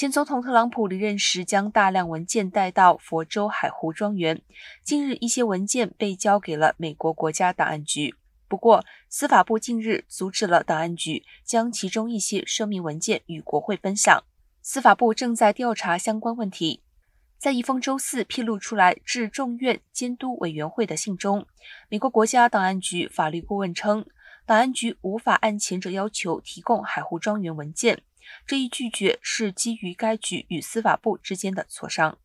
前总统特朗普离任时将大量文件带到佛州海湖庄园，近日一些文件被交给了美国国家档案局。不过，司法部近日阻止了档案局将其中一些声明文件与国会分享。司法部正在调查相关问题。在一封周四披露出来致众院监督委员会的信中，美国国家档案局法律顾问称，档案局无法按前者要求提供海湖庄园文件。这一拒绝是基于该局与司法部之间的磋商。